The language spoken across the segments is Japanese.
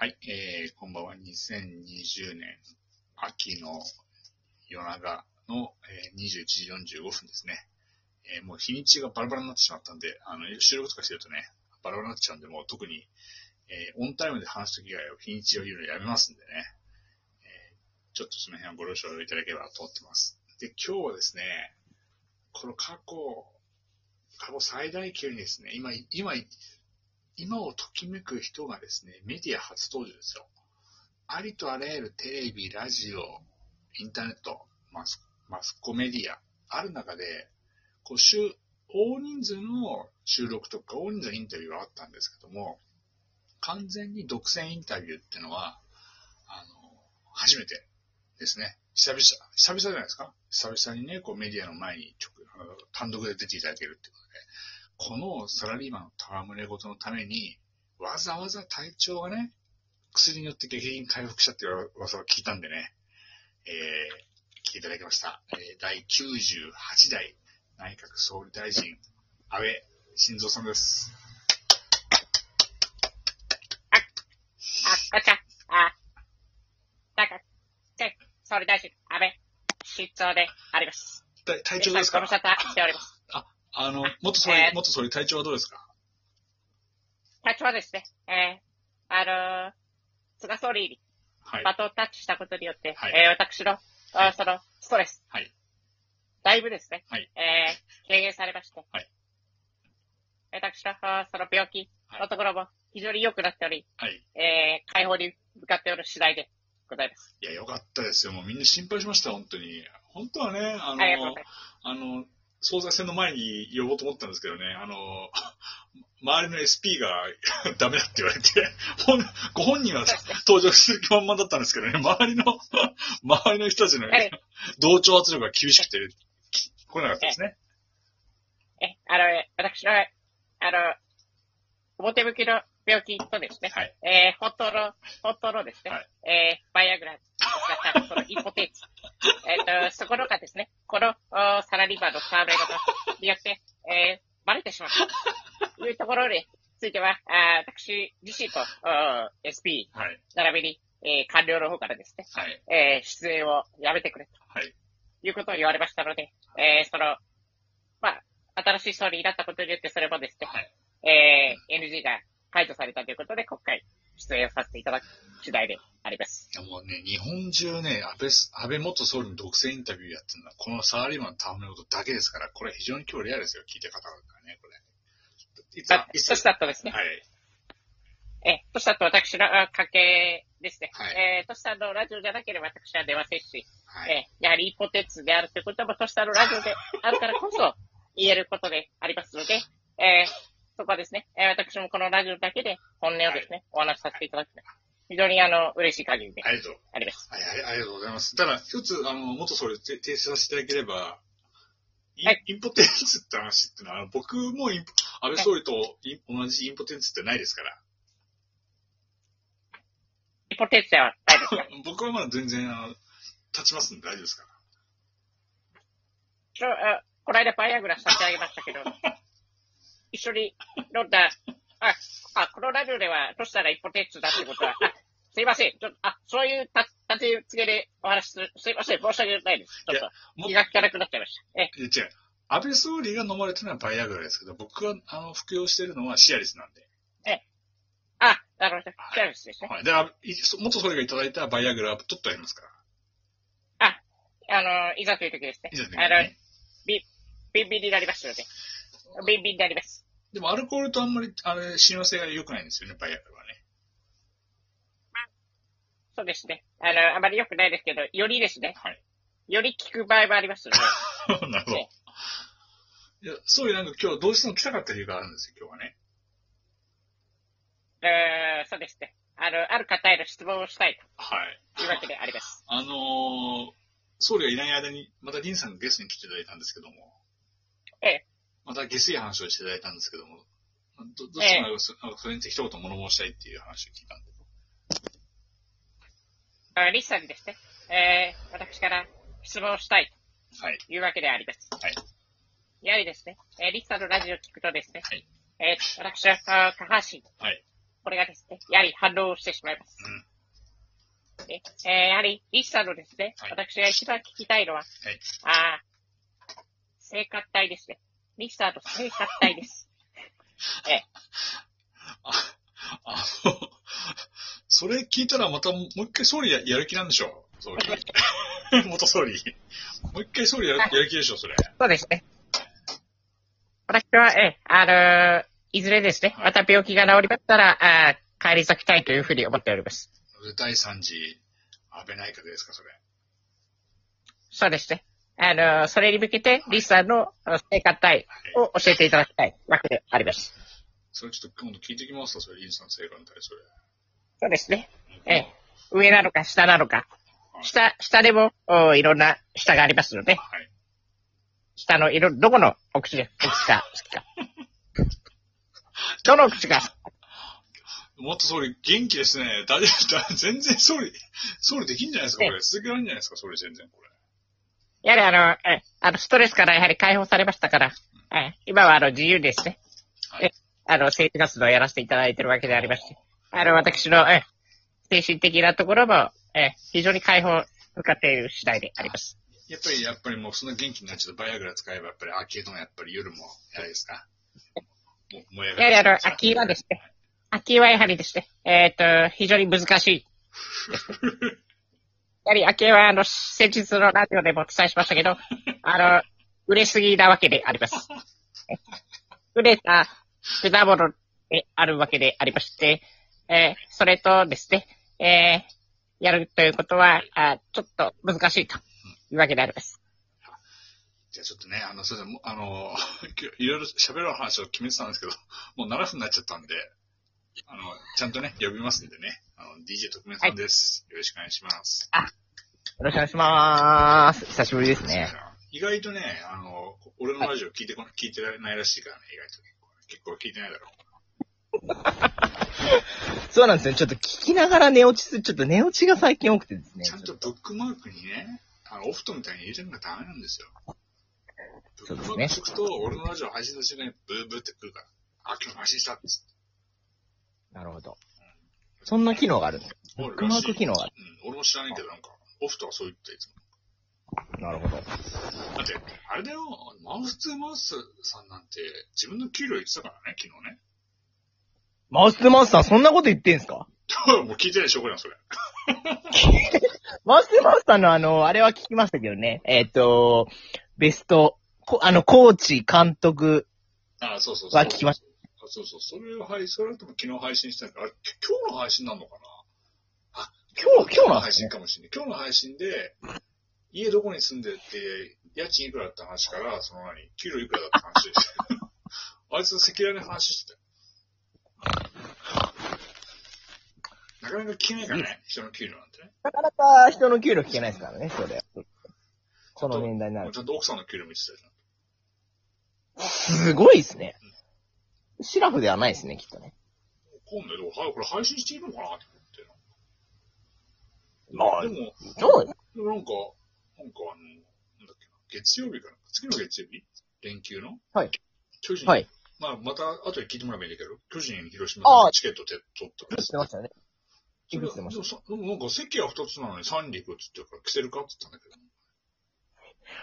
はい、えー、こんばんは。2020年秋の夜長の、えー、21時45分ですね。えー、もう日にちがバラバラになってしまったんで、あの、収録とかしてるとね、バラバラになっちゃうんで、もう特に、えー、オンタイムで話すとき以外は日にちを言うのやめますんでね。えー、ちょっとその辺はご了承いただければと思ってます。で、今日はですね、この過去、過去最大級にですね、今、今、今をときめく人がですね、メディア初登場ですよ。ありとあらゆるテレビ、ラジオ、インターネット、マスマスコメディア、ある中で、こう、大人数の収録とか大人数のインタビューはあったんですけども、完全に独占インタビューっていうのは、あの、初めてですね。久々、久々じゃないですか？久々にね、こうメディアの前に直単独で出ていただけるっていうことで、このサラリーマンの戯れ事のために、わざわざ体調がね、薬によって激減回復したっていう噂を聞いたんでね、えー、来ていただきました。えー、第98代内閣総理大臣、安倍晋三さんです。あ、こんにちは。あ、なんか、で、総理大臣、安倍、失踪であります。体体調ですか？ご無沙汰しております。あ、あの、元総理、えー元総理体調はどうですか？体調はですね、えー、あのー、菅総理にはい。バトンタッチしたことによって、はいえー、私の、あその、ストレス、はい。だいぶですね、はいえー、軽減されまして、はい私の、あその病気のところも非常に良くなっており、はい。えー、解放に向かっておる次第でございます。いや、よかったですよ。もうみんな心配しました、本当に。本当はね、あの、あ。あの、総裁選の前に呼ぼうと思ったんですけどね、あの、周りの SP が ダメだって言われて、ご本人は登場する気満々だったんですけどね、周りの、周りの人たちのはい同調圧力が厳しくて、き来なかったですね。え、あの、私の、あの、表向きの病気とですね、はい。えー、本当の、本当のですね、はいえー、バイアグラだった、このインポテンツ。えっ、と、そこのがですね、この、ラリーマンのサーベイことによって、えー、バレてしまった。というところについては、あー私自身と、お SP、はい。並びに、えー、官僚の方からですね、はい。えー、出演をやめてくれとはい。いうことを言われましたので、えー、その、まあ、新しい総理になったことによって、それもですね、はい。えー、NG が解除されたということで、今回出演をさせていただく次第であります。いやもうね、日本中ね、安倍す、安倍元総理の独占インタビューやってるのは、このサラリーマンのためのことだけですから、これ非常に今日レアですよ、聞いた方々がね、これ。いつまあ、いつとしたとですね、はい。えー、としたと私のあ関係ですね、はいえー、としたのラジオじゃなければ私は出ませんし、はい。えー、やはりインポテンツであるということも、としたのラジオであるからこそ言えることでありますので、えー、そこはですね、えー、私もこのラジオだけで本音をですね、お話しさせていただくと非常にあの、嬉しい限りでありがとう。あります。はい、ありがとうございます。ただ、一つ、あの、元総理て提出させていただければ、インはいインポテンツって話ってのは、僕もインポ安倍総理とイン同じインポテンツってないですから。インポテンツではないですか 僕はまだ全然、あの、立ちますんで大丈夫ですから。ちょあこの間バイアグラ差し上げましたけど、一緒に飲んだ、あ、あ、このラジオでは、としたらインポテンツだってことは、あ、すいません。ちょっと、あ、そういうた立て付けでお話しする。すいません。申し訳ないです。ちょっとも気が利かなくなっちゃいました。え、違う。安倍総理が飲まれてるのはバイアグラですけど、僕が、あの、服用してるのはシアリスなんで。あ、なるほど。そうですね。はい。だから、い元総理がいただいたバイアグラは取ってありますから。あの、いざという時ですねいざという時。あのね、ビビンビンになりますので。ビンビンになります。でも、アルコールとあんまり、あれ、親和性が良くないんですよね、バイアグラはね。そうですね。あの、あまり良くないですけど、よりですね、はい。より効く場合もありますので、なるほど。ねいや、そういうなんか今日どうしても来たかった理由があるんですよ、今日はね。えー、そうですね。あの、ある方への質問をしたいはい。というわけであります。あのー、総理がいない間に、またディンさんがゲストに来ていただいたんですけども、ええ。また下水話をしていただいたんですけども、ど、どっちもそ,、それについて一言物申したいっていう話を聞いたんで。あリスさんにですね、えー、私から質問をしたいはい。というわけであります。はい。やはりですね、えー、リスさんのラジオを聞くとですね、はい。えー、私は、あ下半身、はい。これがですね、やはり反応してしまいます。でえーやはり、リスさんのですね、はい私が一番聞きたいのは、はい。ああ、生活体ですね。リスさんの生活体です。ええ、あ、あの、それ聞いたらまたもう一回総理ややる気なんでしょ総理。元総理。もう一回総理やるやる気でしょ、それ。そうですね。私は、ええ、あのーいずれですね、はいまた病気が治りましたら、あー帰り咲きたいというふうに思っております。第3次安倍内閣ですか、それ。そうですね。あのーそれに向けて、リスさんの生活体を教えていただきたいわけであります。それちょっと今度聞いてきますわ、それ、インさん生還体、それ。そうですね。ええ、上なのか下なのか。下、下でも、おいろんな下がありますので、はい。下の色、どこのお口が好きか。どのお口が、もっと総理、元気ですね。大丈夫だ。全然総理、総理できんじゃないですか、これ。続けられるんじゃないですか、総理、全然、これ。やはりあの、え、あの、ストレスからやはり解放されましたから、え、今はあの、自由ですね。はいえ、あの、政治活動をやらせていただいているわけでありまして、あの、私の、え、精神的なところも、え、非常に解放向かっている次第であります。やっぱり、やっぱりもうそんな元気になっちゃうとバイアグラ使えば、やっぱり秋のやっぱり夜も、やはりですか？もう燃え上やはりあの秋はですね、秋はやはりですね、えっ、と、非常に難しい。やはり秋はあの、先日のラジオでもお伝えしましたけど、あの、売れすぎなわけであります。売れた果物であるわけでありまして、えーそれとですね、えーやるということは、あちょっと難しいというわけであります。じゃあちょっとね、あの、それでも、あの、いろいろ喋る話を決めてたんですけど、もう7分になっちゃったんで、あの、ちゃんとね、呼びますんでね、あの、DJ 特命さんです。よろしくお願いします。よろしくお願いしまーす。久しぶりですね。意外とね、あの、俺のラジオ聞いてこ、聞いてないらしいからね、意外と結構。結構聞いてないだろ そうなんですよ。ちょっと聞きながら寝落ちする、ちょっと寝落ちが最近多くてですね。ちゃんとブックマークにね、あの、オフトみたいに入れるのがダメなんですよ。ブックマークくと、俺のラジオ配信した瞬間にブーブーってくるから、あ、今日配信したっつって。なるほど。そんな機能があるんですブブックマーク機能がある。うん、俺も知らないけど、なんか、オフとはそう言っていつも。なるほど。だって、あれだよ、マウス2マウスさんなんて、自分の給料言ってたからね、昨日ね。マウス2マウスさん、そんなこと言ってんすか？もう聞いてないでしょ、これはそれ。マウス2マウスさんのあの、あれは聞きましたけどね。えっ、と、ベスト、こあの、コーチ、監督、あそうそうそう。は聞きましあそうそう。それを配それとも昨日配信したあれ、今日の配信なのかな？あ、今日、今日の配信。かもしれない。今日の配信で、家どこに住んでて、家賃いくらだった話から、その何、給料いくらだった話でした。あいつ赤裸々に話してたよ。なかなか聞けないからね、人の給料なんてね。なかなか人の給料聞けないですからね、それ。その年代になるちゃんと奥さんの給料見てたじゃん。すごいですね。シラフではないですね、きっとね。今度でも、はい、これ配信していいのかなってま思って。でも、そうでもなんか、なんかあの、なんだっけな、月曜日かな次の月曜日？連休の？はい。巨人、はい。まあ、また後で聞いてもらえばいいんだけど、巨人、広島ああのチケットて取ったから知ってましたね。でもさでもなんか席は二つなのに三陸って言ってるから、着せるかって言ったんだけど、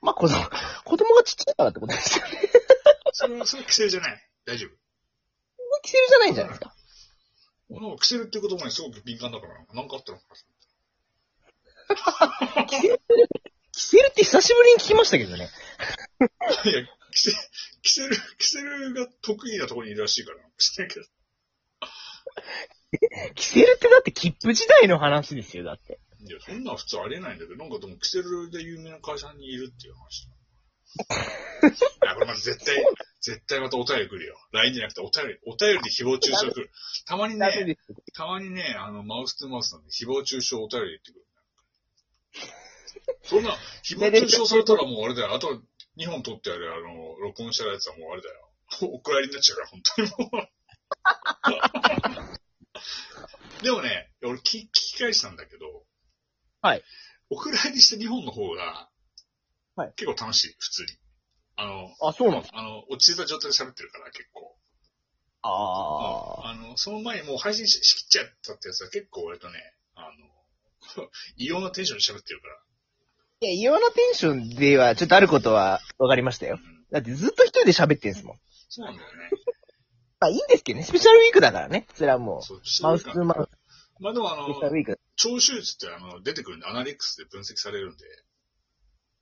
まあ、子供、子供がちっちゃいからってことですよね。それは、それは着せるじゃない。大丈夫。着せるじゃないんじゃないですか。なんか着せるって言葉にすごく敏感だから、なんかあったのか着せる、着せるって久しぶりに聞きましたけどね。な。いや、着せ、着せる、着せるが得意なところにいるらしいから、着せないけど。着せるってだって切符時代の話ですよ、だって。いや、そんなん普通ありえないんだけど、なんかでも、キセルで有名な会社にいるっていう話。れまた絶対、絶対またお便り来るよ。LINE じゃなくてお便り、お便りで誹謗中傷来る。たまにね。たまにね、あの、マウス2マウスなんで誹謗中傷お便りで言ってくる。そんな、誹謗中傷されたらもうあれだよ。あと2本取ってある、あの、録音したやつはもうあれだよ。お蔵入りになっちゃうから、本当にもう。でもね、俺聞聞き返したんだけど、はい。お蔵入りした2本の方が、はい結構楽しい、普通に。あの、あ、そうなんですあの、落ち着いた状態で喋ってるから、結構。ああ。あの、その前にもう配信ししきっちゃったってやつは結構割とね、あの、異様なテンションで喋ってるから。いや、異様なテンションでは、ちょっとあることは分かりましたよ。うんだってずっと一人で喋ってんすもん。そうなんだよね。まあいいんですけどね。スペシャルウィークだからね。それはもそう、う、マウス2マウス、まあでもあのスペシャ、ルウィーク。聴取率ってあの出てくるんで、アナリックスで分析されるんで。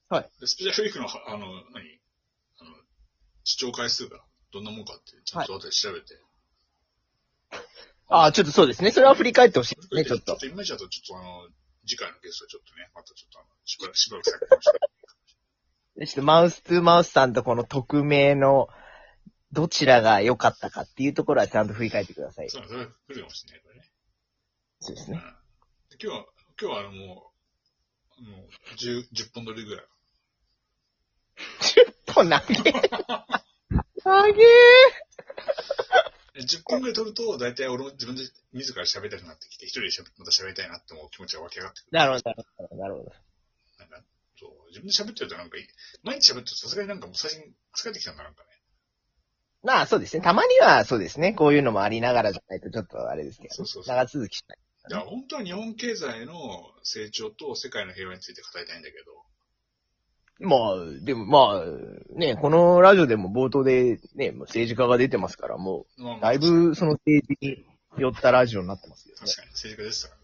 はいで。スペシャルウィークの、あの、何？視聴回数がどんなもんかって、ちゃんと後で調べて。ああ、ちょっとそうですね。それは振り返ってほしいですね、ちょっとちょっ。とイメージだと、ちょっとあの、次回のゲストはちょっとね、またちょっとあの、しばらく、しばらく先かもしれない。ちょっとマウス2マウスさんとこの匿名の、どちらが良かったかっていうところはちゃんと振り返ってください。そう、それは来るかもしれない、これね。うん。そうですね。で今日は、今日はあの、もう、もう、10、10本撮りぐらい。10本投げ。投げえ10本ぐらい撮ると、大体俺も自分で自ら喋りたくなってきて、一人で喋また喋りたいなって思う気持ちが湧き上がってくる。なるほど、なるほど、なるほど。なんか、そう、自分で喋ってるとなんかいい、毎日喋ってるとさすがになんかもう最近疲れてきたんだ、なんかね。まあそうですね。たまにはそうですね。こういうのもありながらじゃないとちょっとあれですけど、そうそうそう長続きしない。いや、本当は日本経済の成長と世界の平和について語りたいんだけど、まあ、でもまあ、ね、このラジオでも冒頭でね、もう政治家が出てますから、もまあう、だいぶその政治に寄ったラジオになってますよね。確かに政治家でしたから。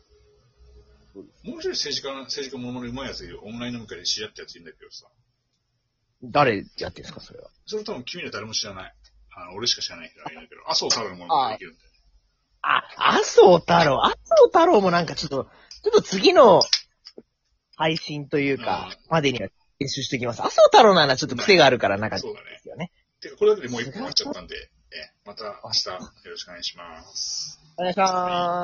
もう一人政治家の、政治家ものまねうまいやついる、オンライン飲み会で知り合ったやついるんだけどさ、誰やってんすか、それは。それ多分君ら誰も知らない。あの、俺しか知らない人がいるんだけど、麻生太郎のもできるんだよ。あ、麻生太郎。麻生太郎もなんかちょっと、ちょっと次の配信というか、までには練習してきます。麻生太郎ならちょっと癖があるからなんか、そうだねですよね。てか、これだけでもう一本終わっちゃったんで、え、また明日よろしくお願いします。お願いします。